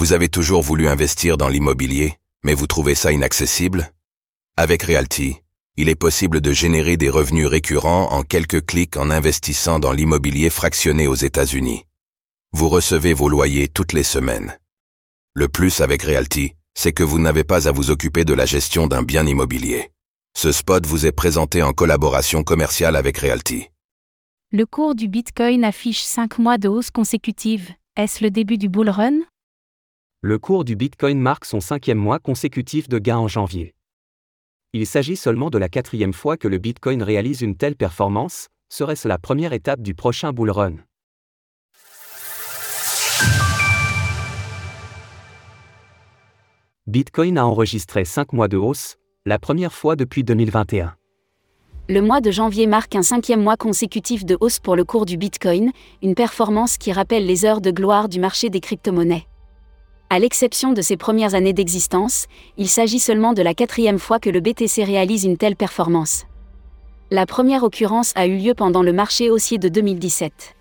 Vous avez toujours voulu investir dans l'immobilier, mais vous trouvez ça inaccessible? Avec Realty, il est possible de générer des revenus récurrents en quelques clics en investissant dans l'immobilier fractionné aux États-Unis. Vous recevez vos loyers toutes les semaines. Le plus avec Realty, c'est que vous n'avez pas à vous occuper de la gestion d'un bien immobilier. Ce spot vous est présenté en collaboration commerciale avec Realty. Le cours du Bitcoin affiche 5 mois de hausse consécutive. Est-ce le début du bull run? Le cours du Bitcoin marque son cinquième mois consécutif de gains en janvier. Il s'agit seulement de la quatrième fois que le Bitcoin réalise une telle performance, serait-ce la première étape du prochain bull run? Bitcoin a enregistré 5 mois de hausse, la première fois depuis 2021. Le mois de janvier marque un cinquième mois consécutif de hausse pour le cours du Bitcoin, une performance qui rappelle les heures de gloire du marché des crypto-monnaies. À l'exception de ses premières années d'existence, il s'agit seulement de la quatrième fois que le BTC réalise une telle performance. La première occurrence a eu lieu pendant le marché haussier de 2017.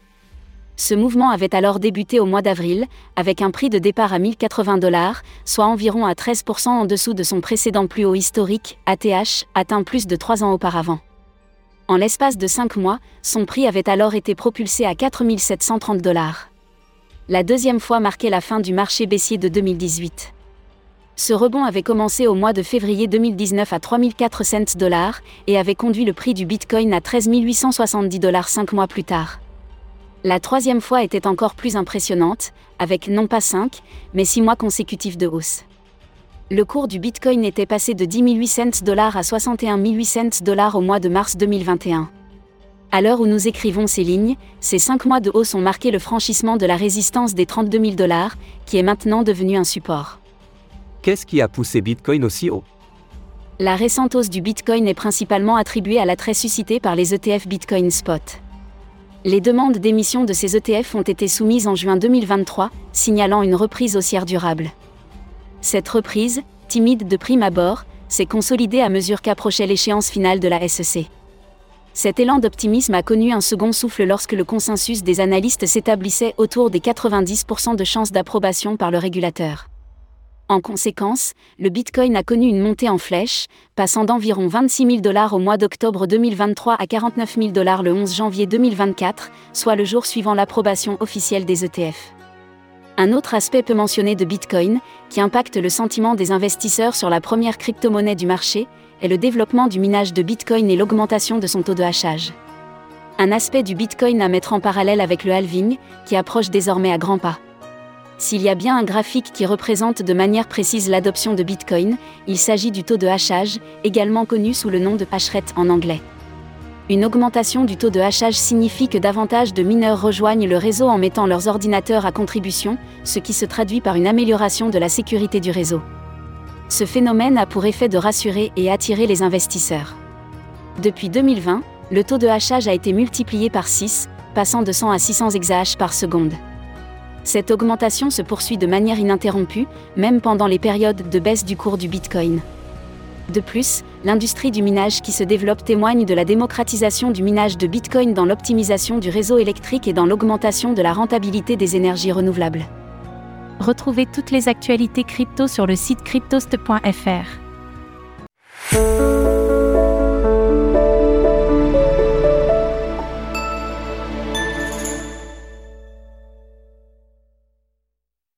Ce mouvement avait alors débuté au mois d'avril, avec un prix de départ à 1080 dollars, soit environ à 13% en dessous de son précédent plus haut historique, ATH, atteint plus de 3 ans auparavant. En l'espace de 5 mois, son prix avait alors été propulsé à 4730 dollars. La deuxième fois marquait la fin du marché baissier de 2018. Ce rebond avait commencé au mois de février 2019 à 3400 dollars et avait conduit le prix du Bitcoin à 13 870 dollars 5 mois plus tard. La troisième fois était encore plus impressionnante, avec non pas 5, mais 6 mois consécutifs de hausse. Le cours du Bitcoin était passé de 10 800 dollars à 61 800 dollars au mois de mars 2021. À l'heure où nous écrivons ces lignes, ces 5 mois de hausse ont marqué le franchissement de la résistance des 32 000 dollars, qui est maintenant devenu un support. Qu'est-ce qui a poussé Bitcoin aussi haut? La récente hausse du Bitcoin est principalement attribuée à l'attrait suscité par les ETF Bitcoin Spot. Les demandes d'émission de ces ETF ont été soumises en juin 2023, signalant une reprise haussière durable. Cette reprise, timide de prime abord, s'est consolidée à mesure qu'approchait l'échéance finale de la SEC. Cet élan d'optimisme a connu un second souffle lorsque le consensus des analystes s'établissait autour des 90% de chances d'approbation par le régulateur. En conséquence, le Bitcoin a connu une montée en flèche, passant d'environ 26 000 dollars au mois d'octobre 2023 à 49 000 dollars le 11 janvier 2024, soit le jour suivant l'approbation officielle des ETF. Un autre aspect peu mentionné de Bitcoin, qui impacte le sentiment des investisseurs sur la première crypto-monnaie du marché, est le développement du minage de Bitcoin et l'augmentation de son taux de hachage. Un aspect du Bitcoin à mettre en parallèle avec le halving, qui approche désormais à grands pas. S'il y a bien un graphique qui représente de manière précise l'adoption de Bitcoin, il s'agit du taux de hachage, également connu sous le nom de hashrate en anglais. Une augmentation du taux de hachage signifie que davantage de mineurs rejoignent le réseau en mettant leurs ordinateurs à contribution, ce qui se traduit par une amélioration de la sécurité du réseau. Ce phénomène a pour effet de rassurer et attirer les investisseurs. Depuis 2020, le taux de hachage a été multiplié par 6, passant de 100 à 600 exahash par seconde. Cette augmentation se poursuit de manière ininterrompue, même pendant les périodes de baisse du cours du Bitcoin. De plus, l'industrie du minage qui se développe témoigne de la démocratisation du minage de Bitcoin dans l'optimisation du réseau électrique et dans l'augmentation de la rentabilité des énergies renouvelables. Retrouvez toutes les actualités crypto sur le site cryptost.fr.